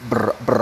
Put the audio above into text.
Br. brr